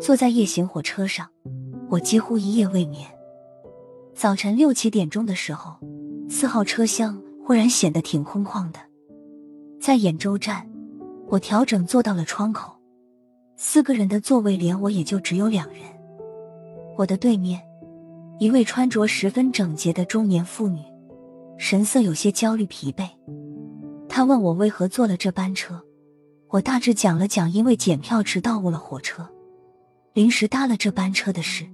坐在夜行火车上，我几乎一夜未眠。早晨六七点钟的时候，四号车厢忽然显得挺空旷的。在兖州站，我调整坐到了窗口，四个人的座位连我也就只有两人。我的对面，一位穿着十分整洁的中年妇女，神色有些焦虑疲惫。她问我为何坐了这班车，我大致讲了讲因为检票迟到误了火车，临时搭了这班车的事。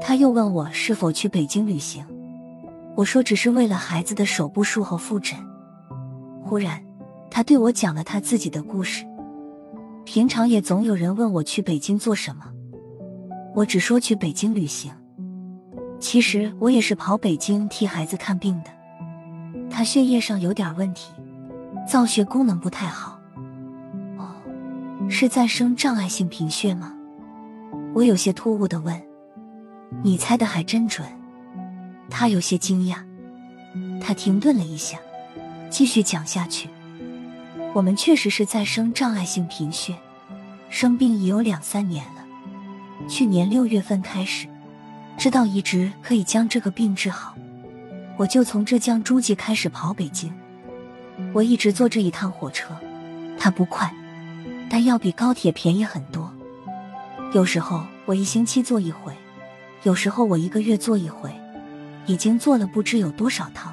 他又问我是否去北京旅行，我说只是为了孩子的手部术后复诊。忽然，他对我讲了他自己的故事。平常也总有人问我去北京做什么，我只说去北京旅行。其实我也是跑北京替孩子看病的。他血液上有点问题，造血功能不太好。是再生障碍性贫血吗？我有些突兀的问。你猜的还真准，他有些惊讶。他停顿了一下，继续讲下去。我们确实是再生障碍性贫血，生病已有两三年了。去年六月份开始，知道移植可以将这个病治好，我就从浙江诸暨开始跑北京。我一直坐这一趟火车，它不快，但要比高铁便宜很多。有时候我一星期坐一回。有时候我一个月坐一回，已经坐了不知有多少趟。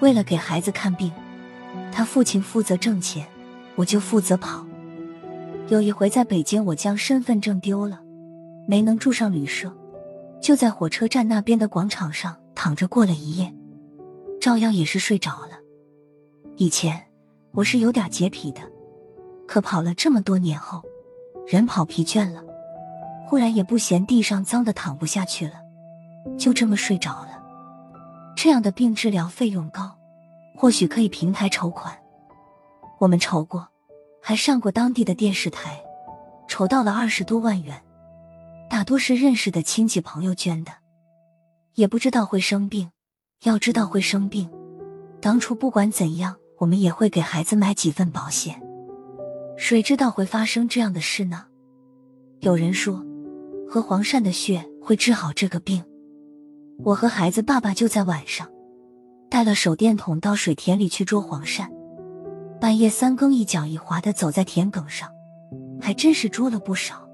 为了给孩子看病，他父亲负责挣钱，我就负责跑。有一回在北京，我将身份证丢了，没能住上旅社，就在火车站那边的广场上躺着过了一夜，照样也是睡着了。以前我是有点洁癖的，可跑了这么多年后，人跑疲倦了。忽然也不嫌地上脏的躺不下去了，就这么睡着了。这样的病治疗费用高，或许可以平台筹款。我们筹过，还上过当地的电视台，筹到了二十多万元，大多是认识的亲戚朋友捐的。也不知道会生病，要知道会生病，当初不管怎样，我们也会给孩子买几份保险。谁知道会发生这样的事呢？有人说。喝黄鳝的血会治好这个病。我和孩子爸爸就在晚上，带了手电筒到水田里去捉黄鳝。半夜三更，一脚一滑的走在田埂上，还真是捉了不少。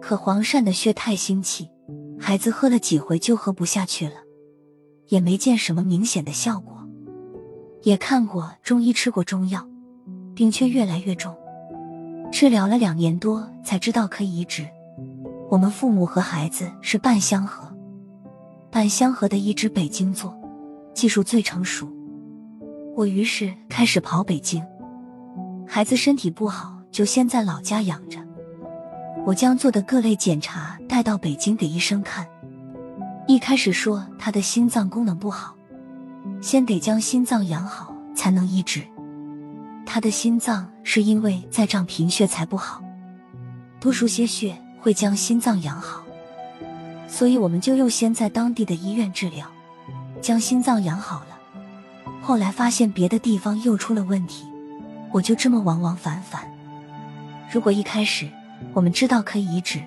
可黄鳝的血太腥气，孩子喝了几回就喝不下去了，也没见什么明显的效果。也看过中医，吃过中药，病却越来越重。治疗了两年多，才知道可以移植。我们父母和孩子是半相合，半相合的移植北京做，技术最成熟。我于是开始跑北京，孩子身体不好就先在老家养着。我将做的各类检查带到北京给医生看，一开始说他的心脏功能不好，先得将心脏养好才能移植。他的心脏是因为在胀贫血才不好，多输些血。会将心脏养好，所以我们就又先在当地的医院治疗，将心脏养好了。后来发现别的地方又出了问题，我就这么往往返返。如果一开始我们知道可以移植，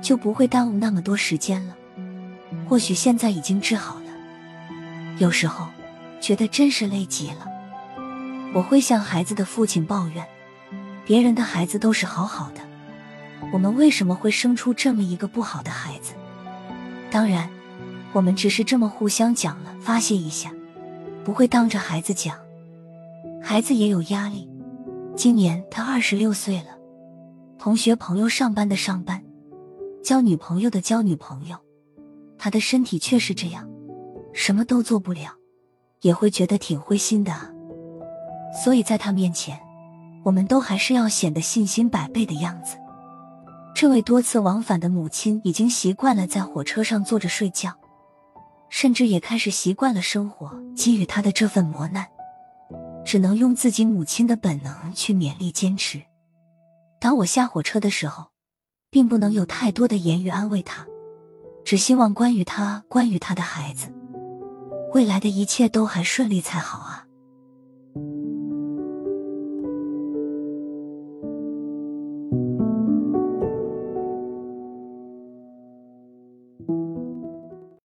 就不会耽误那么多时间了。或许现在已经治好了。有时候觉得真是累极了，我会向孩子的父亲抱怨，别人的孩子都是好好的。我们为什么会生出这么一个不好的孩子？当然，我们只是这么互相讲了，发泄一下，不会当着孩子讲。孩子也有压力。今年他二十六岁了，同学朋友上班的上班，交女朋友的交女朋友。他的身体确实这样，什么都做不了，也会觉得挺灰心的。所以在他面前，我们都还是要显得信心百倍的样子。这位多次往返的母亲已经习惯了在火车上坐着睡觉，甚至也开始习惯了生活给予她的这份磨难，只能用自己母亲的本能去勉力坚持。当我下火车的时候，并不能有太多的言语安慰她，只希望关于她、关于她的孩子，未来的一切都还顺利才好啊。